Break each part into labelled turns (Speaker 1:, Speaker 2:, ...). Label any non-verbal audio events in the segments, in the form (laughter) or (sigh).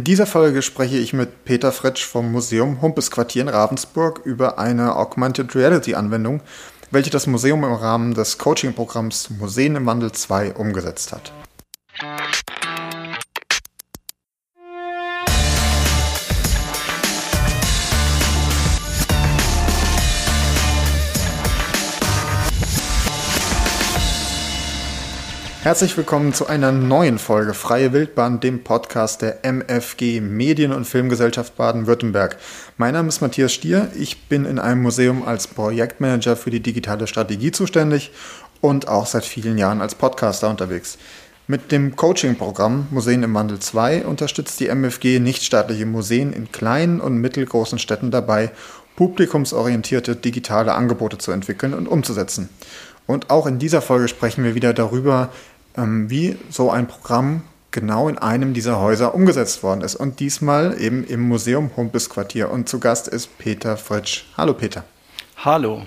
Speaker 1: In dieser Folge spreche ich mit Peter Fretsch vom Museum Humpesquartier in Ravensburg über eine Augmented Reality Anwendung, welche das Museum im Rahmen des Coaching-Programms Museen im Wandel 2 umgesetzt hat. Herzlich willkommen zu einer neuen Folge Freie Wildbahn, dem Podcast der MFG Medien- und Filmgesellschaft Baden-Württemberg. Mein Name ist Matthias Stier. Ich bin in einem Museum als Projektmanager für die digitale Strategie zuständig und auch seit vielen Jahren als Podcaster unterwegs. Mit dem Coaching-Programm Museen im Wandel 2 unterstützt die MFG nichtstaatliche Museen in kleinen und mittelgroßen Städten dabei, publikumsorientierte digitale Angebote zu entwickeln und umzusetzen. Und auch in dieser Folge sprechen wir wieder darüber, ähm, wie so ein Programm genau in einem dieser Häuser umgesetzt worden ist. Und diesmal eben im Museum Humpesquartier. Und zu Gast ist Peter Fritsch. Hallo Peter.
Speaker 2: Hallo.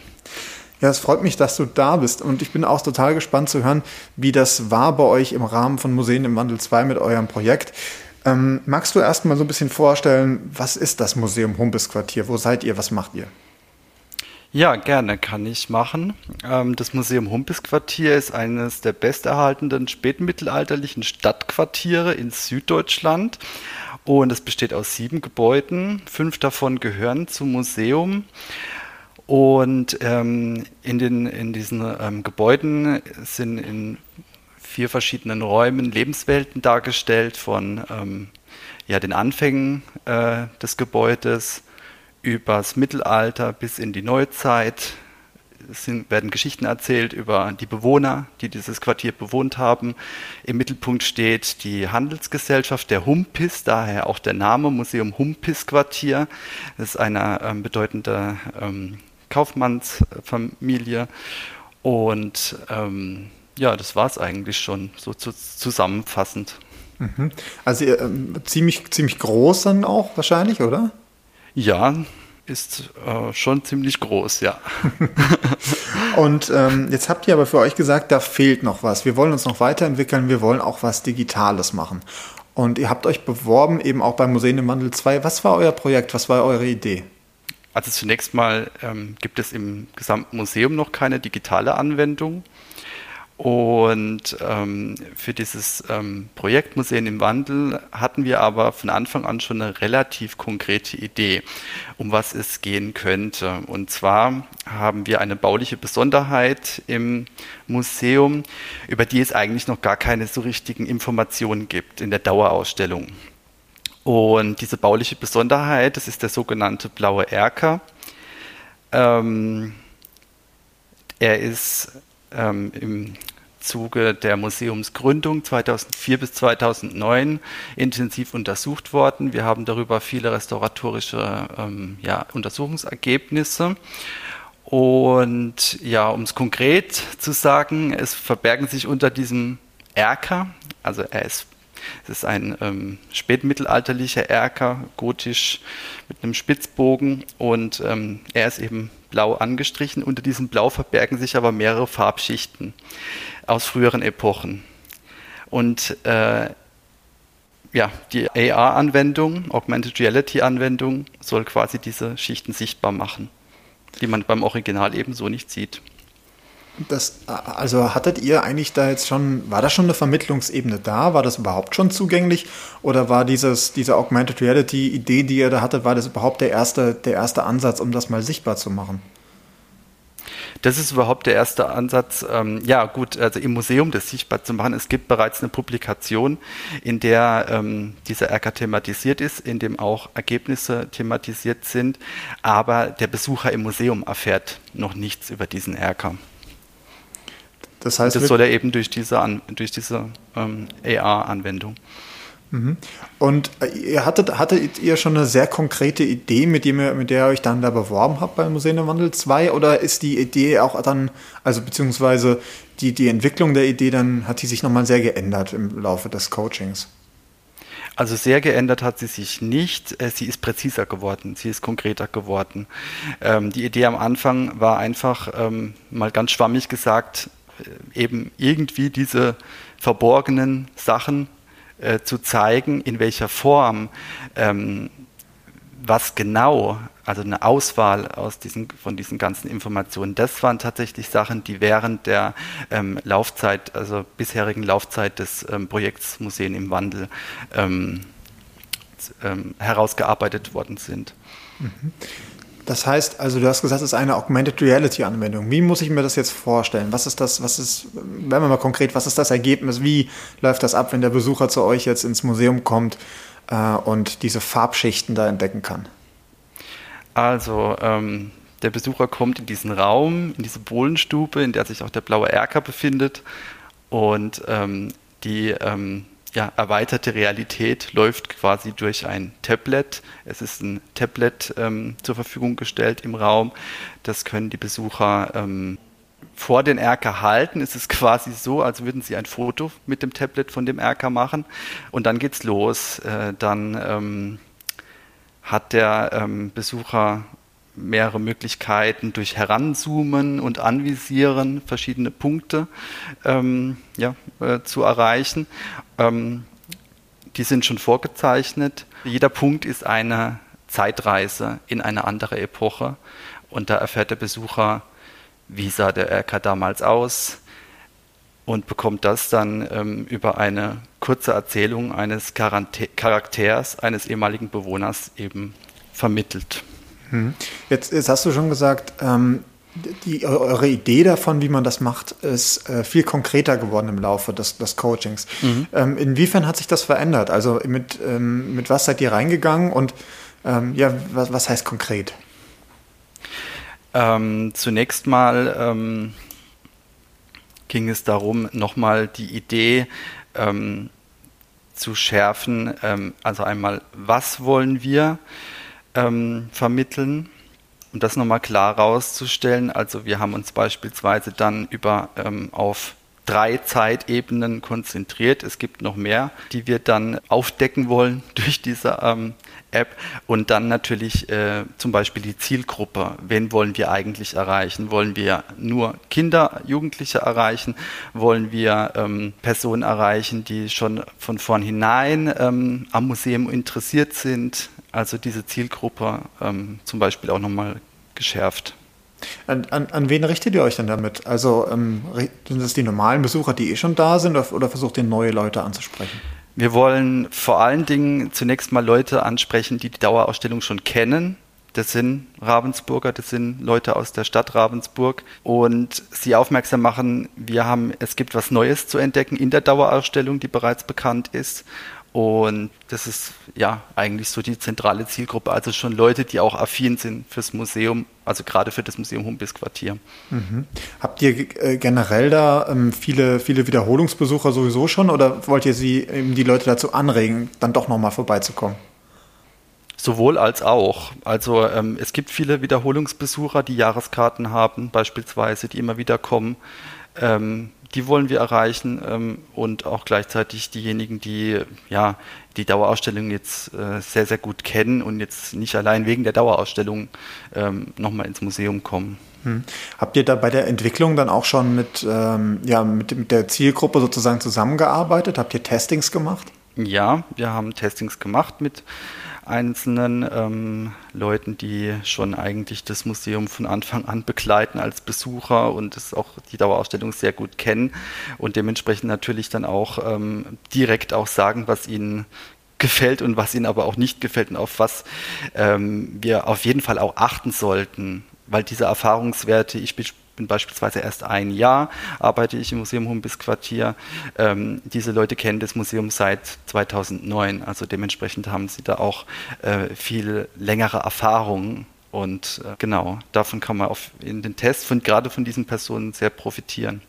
Speaker 1: Ja, es freut mich, dass du da bist. Und ich bin auch total gespannt zu hören, wie das war bei euch im Rahmen von Museen im Wandel 2 mit eurem Projekt. Ähm, magst du erst mal so ein bisschen vorstellen, was ist das Museum Humpesquartier? Wo seid ihr? Was macht ihr?
Speaker 2: Ja, gerne kann ich machen. Ähm, das Museum Humpesquartier ist eines der besterhaltenen spätmittelalterlichen Stadtquartiere in Süddeutschland und es besteht aus sieben Gebäuden. Fünf davon gehören zum Museum. Und ähm, in, den, in diesen ähm, Gebäuden sind in vier verschiedenen Räumen Lebenswelten dargestellt von ja, den Anfängen äh, des Gebäudes, übers Mittelalter bis in die Neuzeit. Es werden Geschichten erzählt über die Bewohner, die dieses Quartier bewohnt haben. Im Mittelpunkt steht die Handelsgesellschaft der Humpis, daher auch der Name Museum Humpis Quartier. Das ist eine ähm, bedeutende ähm, Kaufmannsfamilie. Und ähm, ja, das war es eigentlich schon so zu, zusammenfassend.
Speaker 1: Mhm. Also äh, ziemlich, ziemlich groß dann auch wahrscheinlich, oder?
Speaker 2: Ja, ist äh, schon ziemlich groß, ja. (laughs)
Speaker 1: Und ähm, jetzt habt ihr aber für euch gesagt, da fehlt noch was. Wir wollen uns noch weiterentwickeln, wir wollen auch was Digitales machen. Und ihr habt euch beworben, eben auch beim Museen im Wandel 2. Was war euer Projekt? Was war eure Idee?
Speaker 2: Also zunächst mal ähm, gibt es im gesamten Museum noch keine digitale Anwendung. Und ähm, für dieses ähm, Projekt Museen im Wandel hatten wir aber von Anfang an schon eine relativ konkrete Idee, um was es gehen könnte. Und zwar haben wir eine bauliche Besonderheit im Museum, über die es eigentlich noch gar keine so richtigen Informationen gibt in der Dauerausstellung. Und diese bauliche Besonderheit, das ist der sogenannte blaue Erker. Ähm, er ist ähm, im Zuge der Museumsgründung 2004 bis 2009 intensiv untersucht worden. Wir haben darüber viele restauratorische ähm, ja, Untersuchungsergebnisse. Und ja, um es konkret zu sagen, es verbergen sich unter diesem Erker, also er ist es ist ein ähm, spätmittelalterlicher Erker, gotisch mit einem Spitzbogen und ähm, er ist eben blau angestrichen. Unter diesem Blau verbergen sich aber mehrere Farbschichten aus früheren Epochen. Und äh, ja, die AR-Anwendung, Augmented Reality-Anwendung, soll quasi diese Schichten sichtbar machen, die man beim Original ebenso nicht sieht.
Speaker 1: Das, also hattet ihr eigentlich da jetzt schon, war da schon eine Vermittlungsebene da? War das überhaupt schon zugänglich? Oder war dieses, diese Augmented Reality Idee, die ihr da hattet, war das überhaupt der erste, der erste Ansatz, um das mal sichtbar zu machen?
Speaker 2: Das ist überhaupt der erste Ansatz. Ähm, ja, gut, also im Museum das sichtbar zu machen. Es gibt bereits eine Publikation, in der ähm, dieser Erker thematisiert ist, in dem auch Ergebnisse thematisiert sind. Aber der Besucher im Museum erfährt noch nichts über diesen Erker. Das heißt, das soll er eben durch diese, durch diese ähm, AR-Anwendung.
Speaker 1: Mhm. Und äh, ihr hattet, hattet ihr schon eine sehr konkrete Idee, mit, dem ihr, mit der ihr euch dann da beworben habt beim Museum der Wandel 2? Oder ist die Idee auch dann, also beziehungsweise die, die Entwicklung der Idee dann, hat die sich nochmal sehr geändert im Laufe des Coachings?
Speaker 2: Also sehr geändert hat sie sich nicht. Äh, sie ist präziser geworden, sie ist konkreter geworden. Ähm, die Idee am Anfang war einfach, ähm, mal ganz schwammig gesagt, eben irgendwie diese verborgenen Sachen äh, zu zeigen, in welcher Form, ähm, was genau, also eine Auswahl aus diesen, von diesen ganzen Informationen, das waren tatsächlich Sachen, die während der ähm, Laufzeit, also bisherigen Laufzeit des ähm, Projekts Museen im Wandel ähm, ähm, herausgearbeitet worden sind.
Speaker 1: Mhm. Das heißt, also du hast gesagt, es ist eine Augmented Reality Anwendung. Wie muss ich mir das jetzt vorstellen? Was ist das, was ist, wenn wir mal konkret, was ist das Ergebnis? Wie läuft das ab, wenn der Besucher zu euch jetzt ins Museum kommt äh, und diese Farbschichten da entdecken kann?
Speaker 2: Also, ähm, der Besucher kommt in diesen Raum, in diese Bohlenstube, in der sich auch der blaue Erker befindet und ähm, die ähm, ja, erweiterte Realität läuft quasi durch ein Tablet. Es ist ein Tablet ähm, zur Verfügung gestellt im Raum. Das können die Besucher ähm, vor den Erker halten. Es ist (laughs) quasi so, als würden sie ein Foto mit dem Tablet von dem Erker machen. Und dann geht's los. Äh, dann ähm, hat der ähm, Besucher mehrere Möglichkeiten durch Heranzoomen und Anvisieren verschiedene Punkte ähm, ja, äh, zu erreichen. Ähm, die sind schon vorgezeichnet. Jeder Punkt ist eine Zeitreise in eine andere Epoche und da erfährt der Besucher, wie sah der Erker damals aus und bekommt das dann ähm, über eine kurze Erzählung eines Charakters eines ehemaligen Bewohners eben vermittelt.
Speaker 1: Hm. Jetzt, jetzt hast du schon gesagt, ähm, die, eure Idee davon, wie man das macht, ist äh, viel konkreter geworden im Laufe des, des Coachings. Mhm. Ähm, inwiefern hat sich das verändert? Also mit, ähm, mit was seid ihr reingegangen und ähm, ja, was, was heißt konkret?
Speaker 2: Ähm, zunächst mal ähm, ging es darum, nochmal die Idee zu schärfen. also einmal, was wollen wir? Ähm, vermitteln. Um das nochmal klar rauszustellen, also wir haben uns beispielsweise dann über ähm, auf drei Zeitebenen konzentriert. Es gibt noch mehr, die wir dann aufdecken wollen (laughs) durch diese ähm, App. Und dann natürlich äh, zum Beispiel die Zielgruppe. Wen wollen wir eigentlich erreichen? Wollen wir nur Kinder, Jugendliche erreichen? Wollen wir ähm, Personen erreichen, die schon von vornherein ähm, am Museum interessiert sind? Also diese Zielgruppe ähm, zum Beispiel auch nochmal geschärft.
Speaker 1: An, an, an, wen richtet ihr euch denn damit? Also ähm, sind es die normalen Besucher, die eh schon da sind, oder, oder versucht ihr neue Leute anzusprechen?
Speaker 2: Wir wollen vor allen Dingen zunächst mal Leute ansprechen, die die Dauerausstellung schon kennen. Das sind Ravensburger, das sind Leute aus der Stadt Ravensburg und sie aufmerksam machen, wir haben, es gibt was Neues zu entdecken in der Dauerausstellung, die bereits bekannt ist und das ist ja eigentlich so die zentrale Zielgruppe, also schon Leute, die auch affin sind fürs Museum, also gerade für das Museum Humbis Quartier.
Speaker 1: Mhm. Habt ihr äh, generell da ähm, viele, viele Wiederholungsbesucher sowieso schon oder wollt ihr sie eben die Leute dazu anregen, dann doch nochmal vorbeizukommen?
Speaker 2: Sowohl als auch. Also ähm, es gibt viele Wiederholungsbesucher, die Jahreskarten haben, beispielsweise, die immer wieder kommen. Ähm, die wollen wir erreichen ähm, und auch gleichzeitig diejenigen, die ja die Dauerausstellung jetzt äh, sehr, sehr gut kennen und jetzt nicht allein wegen der Dauerausstellung ähm, nochmal ins Museum kommen.
Speaker 1: Hm. Habt ihr da bei der Entwicklung dann auch schon mit, ähm, ja, mit, mit der Zielgruppe sozusagen zusammengearbeitet? Habt ihr Testings gemacht?
Speaker 2: Ja, wir haben Testings gemacht mit einzelnen ähm, Leuten, die schon eigentlich das Museum von Anfang an begleiten als Besucher und es auch die Dauerausstellung sehr gut kennen und dementsprechend natürlich dann auch ähm, direkt auch sagen, was ihnen gefällt und was ihnen aber auch nicht gefällt und auf was ähm, wir auf jeden Fall auch achten sollten, weil diese Erfahrungswerte, ich bin beispielsweise erst ein Jahr, arbeite ich im Museum Humbis Quartier. Ähm, diese Leute kennen das Museum seit 2009, also dementsprechend haben sie da auch äh, viel längere Erfahrungen. Und äh, genau, davon kann man auf, in den Tests von, gerade von diesen Personen sehr profitieren.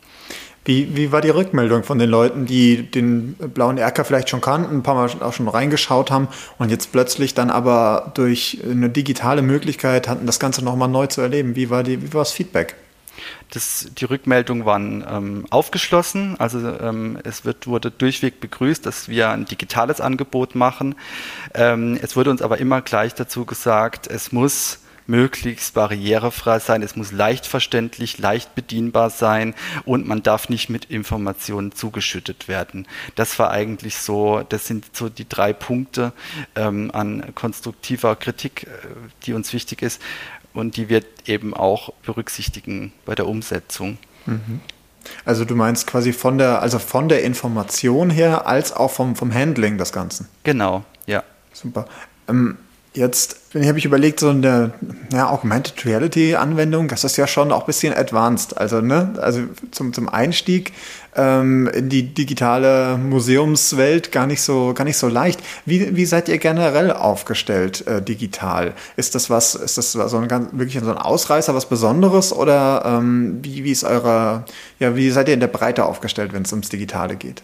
Speaker 1: Wie, wie war die Rückmeldung von den Leuten, die den blauen Erker vielleicht schon kannten, ein paar Mal auch schon reingeschaut haben und jetzt plötzlich dann aber durch eine digitale Möglichkeit hatten, das Ganze nochmal neu zu erleben? Wie war, die, wie war das Feedback?
Speaker 2: Das, die Rückmeldungen waren ähm, aufgeschlossen. Also ähm, es wird, wurde durchweg begrüßt, dass wir ein digitales Angebot machen. Ähm, es wurde uns aber immer gleich dazu gesagt, es muss möglichst barrierefrei sein, es muss leicht verständlich, leicht bedienbar sein und man darf nicht mit Informationen zugeschüttet werden. Das war eigentlich so, das sind so die drei Punkte ähm, an konstruktiver Kritik, äh, die uns wichtig ist und die wir eben auch berücksichtigen bei der Umsetzung. Mhm.
Speaker 1: Also du meinst quasi von der, also von der Information her als auch vom, vom Handling des Ganzen.
Speaker 2: Genau, ja.
Speaker 1: Super. Ähm, Jetzt habe ich überlegt, so eine ja, Augmented Reality Anwendung, das ist ja schon auch ein bisschen advanced. Also, ne, also zum, zum Einstieg ähm, in die digitale Museumswelt gar nicht so, gar nicht so leicht. Wie, wie seid ihr generell aufgestellt äh, digital? Ist das was, ist das so ein ganz, wirklich so ein Ausreißer, was Besonderes oder ähm, wie, wie ist eure, ja, wie seid ihr in der Breite aufgestellt, wenn es ums Digitale geht?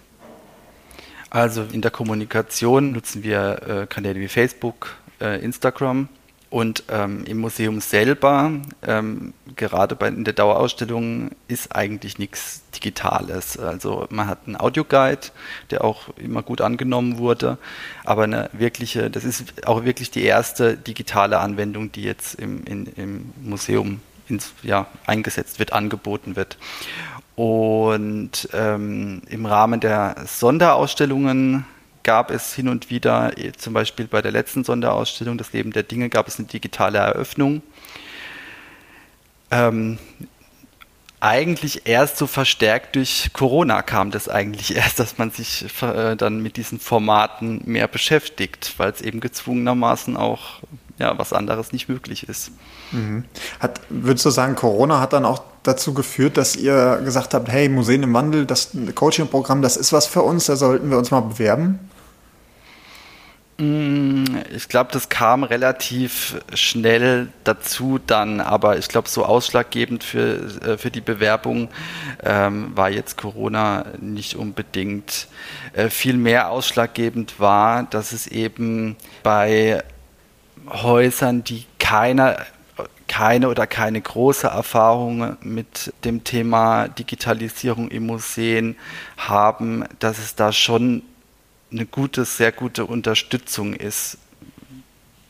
Speaker 2: Also in der Kommunikation nutzen wir äh, Kanäle wie Facebook, äh, Instagram. Und ähm, im Museum selber, ähm, gerade bei, in der Dauerausstellung, ist eigentlich nichts Digitales. Also man hat einen Audioguide, der auch immer gut angenommen wurde, aber eine wirkliche, das ist auch wirklich die erste digitale Anwendung, die jetzt im, in, im Museum ins, ja, eingesetzt wird, angeboten wird. Und ähm, im Rahmen der Sonderausstellungen gab es hin und wieder, eh, zum Beispiel bei der letzten Sonderausstellung, das Leben der Dinge, gab es eine digitale Eröffnung. Ähm, eigentlich erst so verstärkt durch Corona kam das eigentlich (laughs) erst, dass man sich äh, dann mit diesen Formaten mehr beschäftigt, weil es eben gezwungenermaßen auch ja, was anderes nicht möglich ist.
Speaker 1: Mhm. Hat, würdest du sagen, Corona hat dann auch dazu geführt, dass ihr gesagt habt, hey, Museen im Wandel, das Coaching-Programm, das ist was für uns, da sollten wir uns mal bewerben?
Speaker 2: Mm, ich glaube, das kam relativ schnell dazu dann, aber ich glaube, so ausschlaggebend für, äh, für die Bewerbung ähm, war jetzt Corona nicht unbedingt. Äh, viel mehr ausschlaggebend war, dass es eben bei Häusern, die keine keine oder keine große Erfahrung mit dem Thema Digitalisierung im Museen haben, dass es da schon eine gute, sehr gute Unterstützung ist.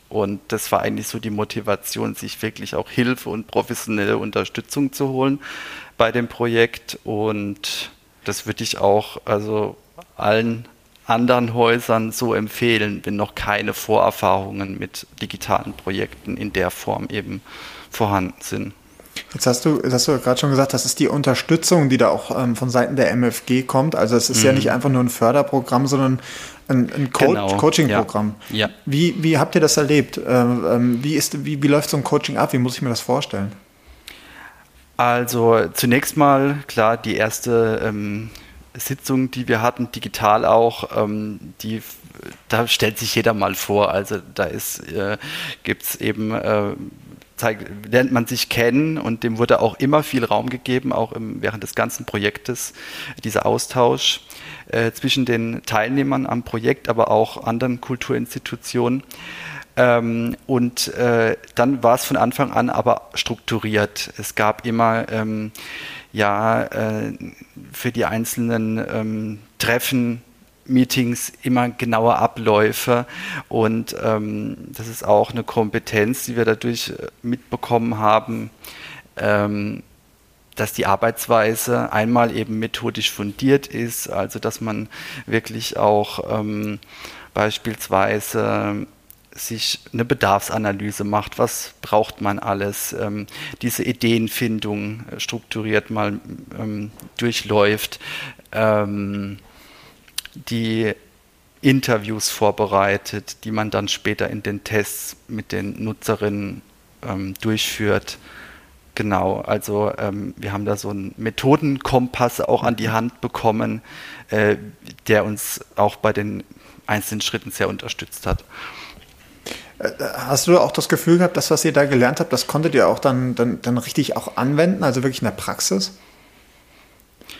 Speaker 2: Und das war eigentlich so die Motivation, sich wirklich auch Hilfe und professionelle Unterstützung zu holen bei dem Projekt. Und das würde ich auch also allen anderen Häusern so empfehlen, wenn noch keine Vorerfahrungen mit digitalen Projekten in der Form eben vorhanden sind.
Speaker 1: Jetzt hast du, hast du gerade schon gesagt, das ist die Unterstützung, die da auch ähm, von Seiten der MFG kommt. Also es ist mhm. ja nicht einfach nur ein Förderprogramm, sondern ein, ein Co genau. Coaching-Programm. Ja. ja. Wie, wie habt ihr das erlebt? Ähm, ähm, wie, ist, wie, wie läuft so ein Coaching ab? Wie muss ich mir das vorstellen?
Speaker 2: Also zunächst mal, klar, die erste ähm, Sitzung, die wir hatten, digital auch, ähm, die da stellt sich jeder mal vor. Also da ist, äh, gibt es eben äh, zeigt, lernt man sich kennen und dem wurde auch immer viel Raum gegeben, auch im, während des ganzen Projektes, dieser Austausch äh, zwischen den Teilnehmern am Projekt, aber auch anderen Kulturinstitutionen. Ähm, und äh, dann war es von Anfang an aber strukturiert. Es gab immer ähm, ja äh, für die einzelnen ähm, Treffen Meetings immer genaue Abläufe. Und ähm, das ist auch eine Kompetenz, die wir dadurch äh, mitbekommen haben, ähm, dass die Arbeitsweise einmal eben methodisch fundiert ist, also dass man wirklich auch ähm, beispielsweise sich eine Bedarfsanalyse macht, was braucht man alles, ähm, diese Ideenfindung strukturiert mal ähm, durchläuft. Ähm, die Interviews vorbereitet, die man dann später in den Tests mit den Nutzerinnen ähm, durchführt. Genau, also ähm, wir haben da so einen Methodenkompass auch an die Hand bekommen, äh, der uns auch bei den einzelnen Schritten sehr unterstützt hat.
Speaker 1: Äh, hast du auch das Gefühl gehabt, dass was ihr da gelernt habt, das konntet ihr auch dann, dann, dann richtig auch anwenden, also wirklich in der Praxis?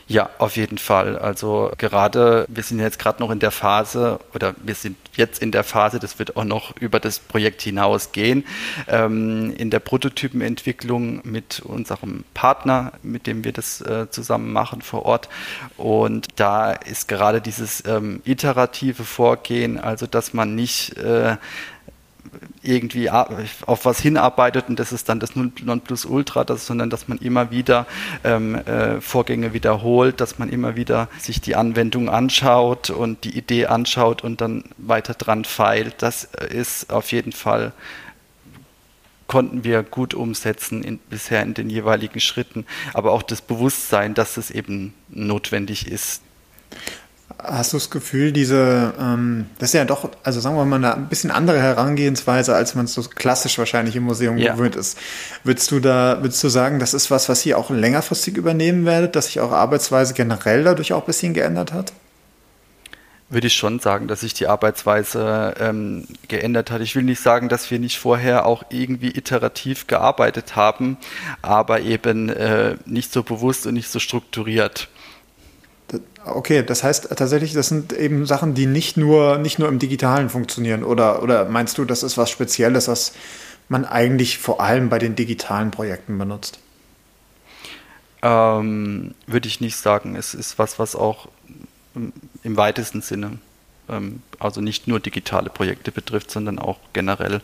Speaker 2: Ja, auf jeden Fall. Also gerade, wir sind jetzt gerade noch in der Phase oder wir sind jetzt in der Phase, das wird auch noch über das Projekt hinausgehen, ähm, in der Prototypenentwicklung mit unserem Partner, mit dem wir das äh, zusammen machen vor Ort. Und da ist gerade dieses ähm, iterative Vorgehen, also dass man nicht äh, irgendwie auf was hinarbeitet und das ist dann das Nonplusultra, das, sondern dass man immer wieder ähm, äh, Vorgänge wiederholt, dass man immer wieder sich die Anwendung anschaut und die Idee anschaut und dann weiter dran feilt. Das ist auf jeden Fall konnten wir gut umsetzen in, bisher in den jeweiligen Schritten, aber auch das Bewusstsein, dass es eben notwendig ist.
Speaker 1: Hast du das Gefühl, diese, ähm, das ist ja doch, also sagen wir mal, eine ein bisschen andere Herangehensweise, als man es so klassisch wahrscheinlich im Museum ja. gewöhnt ist. Würdest du da, würdest du sagen, das ist was, was ihr auch längerfristig übernehmen werdet, dass sich eure Arbeitsweise generell dadurch auch ein bisschen geändert hat?
Speaker 2: Würde ich schon sagen, dass sich die Arbeitsweise ähm, geändert hat. Ich will nicht sagen, dass wir nicht vorher auch irgendwie iterativ gearbeitet haben, aber eben äh, nicht so bewusst und nicht so strukturiert.
Speaker 1: Okay, das heißt tatsächlich, das sind eben Sachen, die nicht nur, nicht nur im Digitalen funktionieren. Oder, oder meinst du, das ist was Spezielles, was man eigentlich vor allem bei den digitalen Projekten benutzt?
Speaker 2: Ähm, würde ich nicht sagen. Es ist was, was auch im weitesten Sinne, ähm, also nicht nur digitale Projekte betrifft, sondern auch generell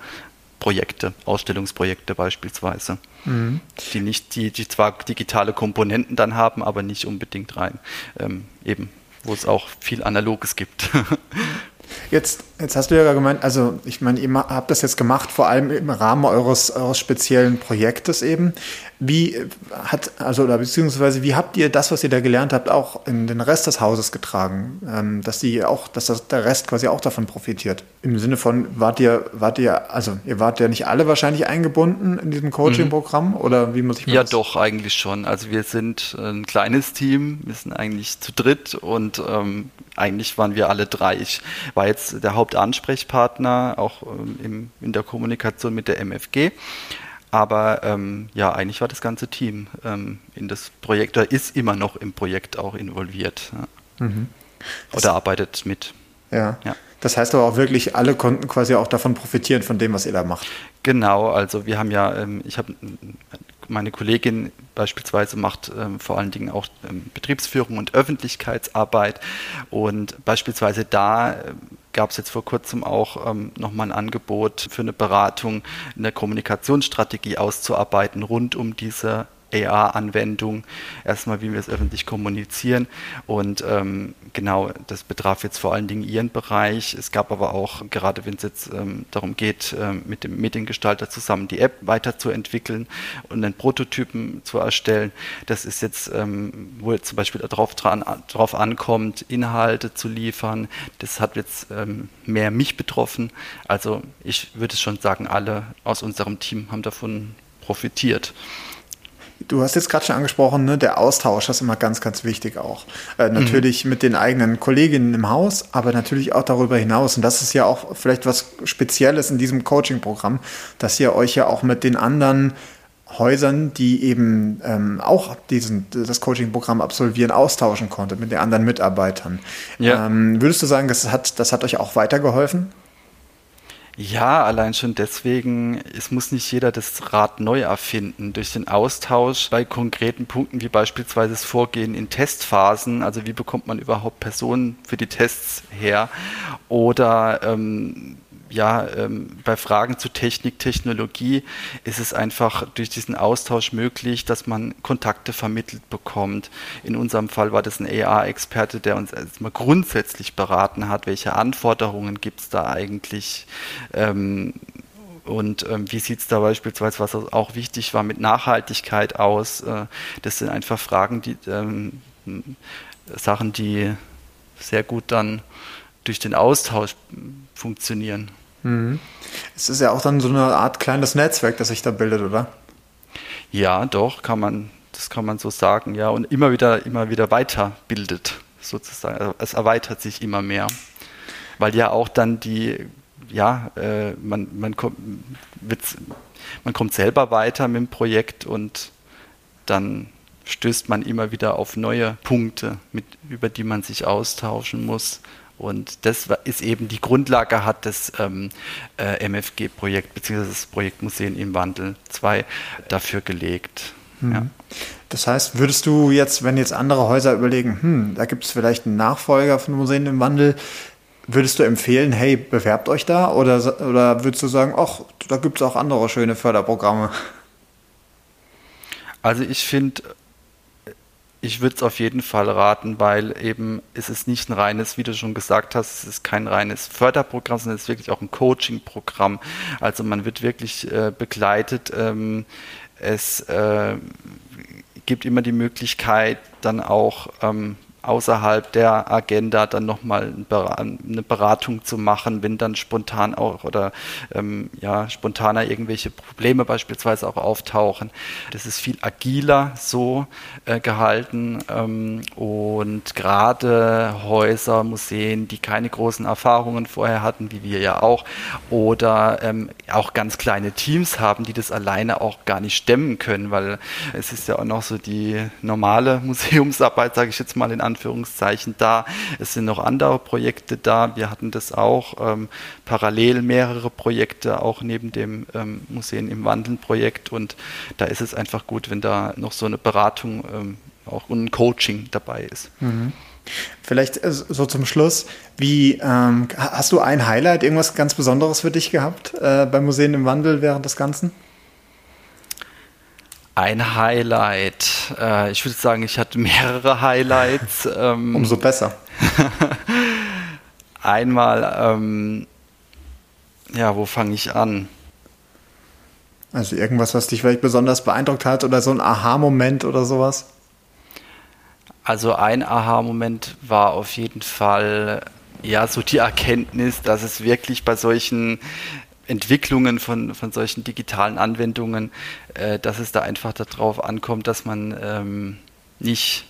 Speaker 2: Projekte, Ausstellungsprojekte beispielsweise, mhm. die nicht, die, die zwar digitale Komponenten dann haben, aber nicht unbedingt rein, ähm, eben, wo es auch viel Analoges gibt. (laughs)
Speaker 1: Jetzt, jetzt hast du ja gemeint, also ich meine, ihr habt das jetzt gemacht, vor allem im Rahmen eures, eures speziellen Projektes eben. Wie hat, also oder beziehungsweise wie habt ihr das, was ihr da gelernt habt, auch in den Rest des Hauses getragen? Ähm, dass die auch, dass das, der Rest quasi auch davon profitiert. Im Sinne von, wart ihr, wart ihr, also ihr wart ja nicht alle wahrscheinlich eingebunden in diesem Coaching-Programm mhm. oder wie muss ich
Speaker 2: mir Ja, das? doch, eigentlich schon. Also wir sind ein kleines Team, wir sind eigentlich zu dritt und ähm, eigentlich waren wir alle drei. Ich war jetzt der Hauptansprechpartner, auch ähm, im, in der Kommunikation mit der MFG. Aber ähm, ja, eigentlich war das ganze Team ähm, in das Projekt oder ist immer noch im Projekt auch involviert. Ja. Mhm. Oder arbeitet mit.
Speaker 1: Ja. ja. Das heißt aber auch wirklich, alle konnten quasi auch davon profitieren, von dem, was ihr da macht.
Speaker 2: Genau, also wir haben ja, ähm, ich habe meine Kollegin beispielsweise macht ähm, vor allen Dingen auch ähm, Betriebsführung und Öffentlichkeitsarbeit. Und beispielsweise da äh, gab es jetzt vor kurzem auch ähm, nochmal ein Angebot für eine Beratung, eine Kommunikationsstrategie auszuarbeiten rund um diese AR-Anwendung, erstmal, wie wir es öffentlich kommunizieren. Und ähm, genau, das betraf jetzt vor allen Dingen Ihren Bereich. Es gab aber auch, gerade wenn es jetzt ähm, darum geht, ähm, mit dem Mediengestalter zusammen die App weiterzuentwickeln und einen Prototypen zu erstellen, das ist jetzt, ähm, wo jetzt zum Beispiel darauf dran, drauf ankommt, Inhalte zu liefern. Das hat jetzt ähm, mehr mich betroffen. Also ich würde schon sagen, alle aus unserem Team haben davon profitiert.
Speaker 1: Du hast jetzt gerade schon angesprochen, ne, der Austausch ist immer ganz, ganz wichtig auch. Äh, natürlich mhm. mit den eigenen Kolleginnen im Haus, aber natürlich auch darüber hinaus. Und das ist ja auch vielleicht was Spezielles in diesem Coaching-Programm, dass ihr euch ja auch mit den anderen Häusern, die eben ähm, auch diesen, das Coaching-Programm absolvieren, austauschen konntet mit den anderen Mitarbeitern. Ja. Ähm, würdest du sagen, das hat, das hat euch auch weitergeholfen?
Speaker 2: Ja, allein schon deswegen, es muss nicht jeder das Rad neu erfinden. Durch den Austausch bei konkreten Punkten, wie beispielsweise das Vorgehen in Testphasen, also wie bekommt man überhaupt Personen für die Tests her, oder ähm, ja, ähm, bei Fragen zu Technik, Technologie ist es einfach durch diesen Austausch möglich, dass man Kontakte vermittelt bekommt. In unserem Fall war das ein AR-Experte, der uns erstmal grundsätzlich beraten hat, welche Anforderungen gibt es da eigentlich. Ähm, und ähm, wie sieht es da beispielsweise, was auch wichtig war, mit Nachhaltigkeit aus? Äh, das sind einfach Fragen, die ähm, Sachen, die sehr gut dann durch den Austausch funktionieren.
Speaker 1: Mhm. Es ist ja auch dann so eine Art kleines Netzwerk, das sich da bildet, oder?
Speaker 2: Ja, doch, kann man, das kann man so sagen, ja, und immer wieder, immer wieder weiterbildet, sozusagen. Also es erweitert sich immer mehr. Weil ja auch dann die, ja, äh, man, man, kommt, man kommt selber weiter mit dem Projekt und dann stößt man immer wieder auf neue Punkte, mit, über die man sich austauschen muss. Und das ist eben die Grundlage hat das ähm, äh, MFG-Projekt beziehungsweise das Projekt Museen im Wandel 2 dafür gelegt. Mhm. Ja.
Speaker 1: Das heißt, würdest du jetzt, wenn jetzt andere Häuser überlegen, hm, da gibt es vielleicht einen Nachfolger von Museen im Wandel, Würdest du empfehlen, hey, bewerbt euch da? Oder, oder würdest du sagen, ach, da gibt es auch andere schöne Förderprogramme?
Speaker 2: Also ich finde, ich würde es auf jeden Fall raten, weil eben ist es nicht ein reines, wie du schon gesagt hast, es ist kein reines Förderprogramm, sondern es ist wirklich auch ein Coaching-Programm. Also man wird wirklich äh, begleitet. Ähm, es äh, gibt immer die Möglichkeit, dann auch ähm, außerhalb der Agenda dann nochmal eine Beratung zu machen, wenn dann spontan auch oder ähm, ja, spontaner irgendwelche Probleme beispielsweise auch auftauchen. Das ist viel agiler so äh, gehalten ähm, und gerade Häuser, Museen, die keine großen Erfahrungen vorher hatten, wie wir ja auch, oder ähm, auch ganz kleine Teams haben, die das alleine auch gar nicht stemmen können, weil es ist ja auch noch so die normale (laughs) Museumsarbeit, sage ich jetzt mal in Anführungszeichen, Anführungszeichen da. Es sind noch andere Projekte da. Wir hatten das auch ähm, parallel mehrere Projekte, auch neben dem ähm, Museen im Wandeln Projekt. Und da ist es einfach gut, wenn da noch so eine Beratung ähm, auch ein Coaching dabei ist.
Speaker 1: Mhm. Vielleicht äh, so zum Schluss, wie ähm, hast du ein Highlight, irgendwas ganz Besonderes für dich gehabt äh, beim Museen im Wandel während des Ganzen?
Speaker 2: Ein Highlight. Äh, ich würde sagen, ich hatte mehrere Highlights. (laughs)
Speaker 1: Ähm, Umso besser. (laughs)
Speaker 2: Einmal, ähm, ja, wo fange ich an?
Speaker 1: Also irgendwas, was dich vielleicht besonders beeindruckt hat oder so ein Aha-Moment oder sowas?
Speaker 2: Also ein Aha-Moment war auf jeden Fall ja so die Erkenntnis, dass es wirklich bei solchen Entwicklungen von, von solchen digitalen Anwendungen, äh, dass es da einfach darauf ankommt, dass man ähm, nicht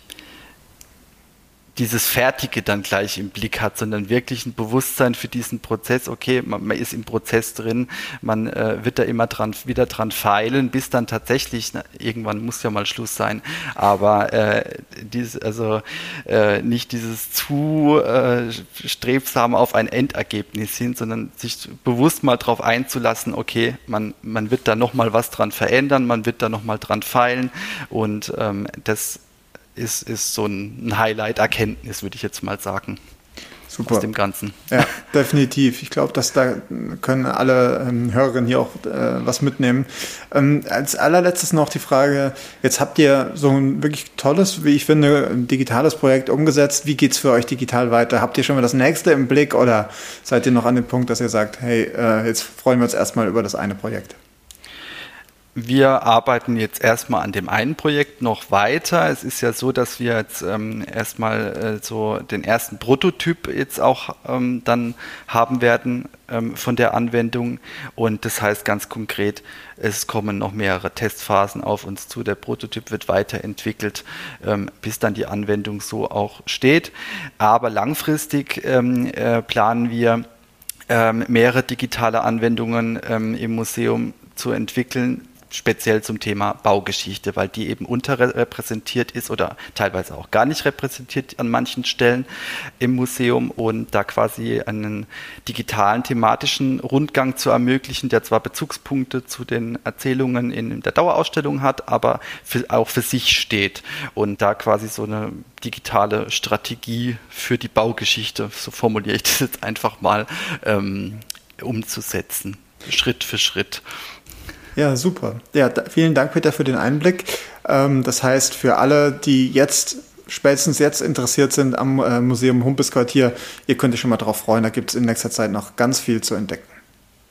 Speaker 2: dieses Fertige dann gleich im Blick hat, sondern wirklich ein Bewusstsein für diesen Prozess. Okay, man, man ist im Prozess drin, man äh, wird da immer dran, wieder dran feilen, bis dann tatsächlich, na, irgendwann muss ja mal Schluss sein, aber äh, dies, also äh, nicht dieses zu äh, strebsam auf ein Endergebnis hin, sondern sich bewusst mal darauf einzulassen, okay, man, man wird da nochmal was dran verändern, man wird da nochmal dran feilen und ähm, das ist, ist so ein Highlight-Erkenntnis, würde ich jetzt mal sagen.
Speaker 1: Super. Aus dem Ganzen. Ja, definitiv. Ich glaube, dass da können alle ähm, Hörerinnen hier auch äh, was mitnehmen. Ähm, als allerletztes noch die Frage, jetzt habt ihr so ein wirklich tolles, wie ich finde, digitales Projekt umgesetzt. Wie geht es für euch digital weiter? Habt ihr schon mal das nächste im Blick oder seid ihr noch an dem Punkt, dass ihr sagt, hey, äh, jetzt freuen wir uns erstmal über das eine Projekt?
Speaker 2: Wir arbeiten jetzt erstmal an dem einen Projekt noch weiter. Es ist ja so, dass wir jetzt ähm, erstmal äh, so den ersten Prototyp jetzt auch ähm, dann haben werden ähm, von der Anwendung. Und das heißt ganz konkret, es kommen noch mehrere Testphasen auf uns zu. Der Prototyp wird weiterentwickelt, ähm, bis dann die Anwendung so auch steht. Aber langfristig ähm, äh, planen wir, ähm, mehrere digitale Anwendungen im Museum zu entwickeln, speziell zum Thema Baugeschichte, weil die eben unterrepräsentiert ist oder teilweise auch gar nicht repräsentiert an manchen Stellen im Museum und da quasi einen digitalen thematischen Rundgang zu ermöglichen, der zwar Bezugspunkte zu den Erzählungen in der Dauerausstellung hat, aber für, auch für sich steht und da quasi so eine digitale Strategie für die Baugeschichte, so formuliere ich das jetzt einfach mal, ähm, umzusetzen, Schritt für Schritt.
Speaker 1: Ja, super. Ja, da, vielen Dank, Peter, für den Einblick. Ähm, das heißt, für alle, die jetzt spätestens jetzt interessiert sind am äh, Museum Humpesquartier, ihr könnt euch schon mal darauf freuen, da gibt es in nächster Zeit noch ganz viel zu entdecken.